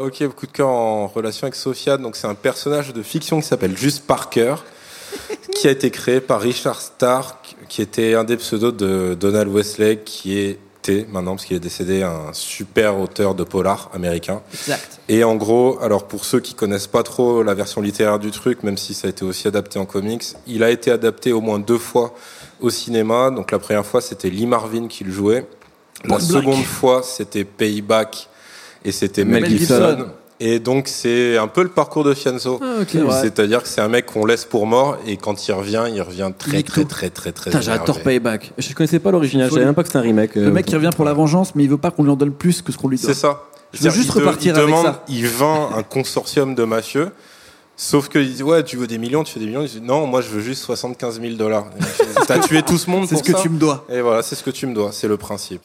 Ok, coup de cœur en relation avec Sophia. Donc c'est un personnage de fiction qui s'appelle Just Parker, qui a été créé par Richard Stark, qui était un des pseudos de Donald Westlake, qui était maintenant, parce qu'il est décédé, un super auteur de polar américain. Exact. Et en gros, alors pour ceux qui connaissent pas trop la version littéraire du truc, même si ça a été aussi adapté en comics, il a été adapté au moins deux fois au cinéma. Donc la première fois, c'était Lee Marvin qui le jouait. La seconde fois, c'était Payback et c'était Mel, Mel Gibson. Gibson. Et donc c'est un peu le parcours de Fianso. Ah, ok, ouais. C'est-à-dire que c'est un mec qu'on laisse pour mort et quand il revient, il revient très très très très très. Putain, j'adore. Payback. Je connaissais pas l'original, je savais même pas que c'était un remake. Le euh, mec qui revient pour la vengeance, mais il veut pas qu'on lui en donne plus que ce qu'on lui donne. C'est ça. Je veux juste il te- repartir il avec demande, ça. Il vend un consortium de mafieux. Sauf qu'il dit, ouais, tu veux des millions, tu fais des millions. Il dit, non, moi, je veux juste 75 000 dollars. T'as tué tout ce monde C'est ce que ça tu me dois. Et voilà, c'est ce que tu me dois. C'est le principe.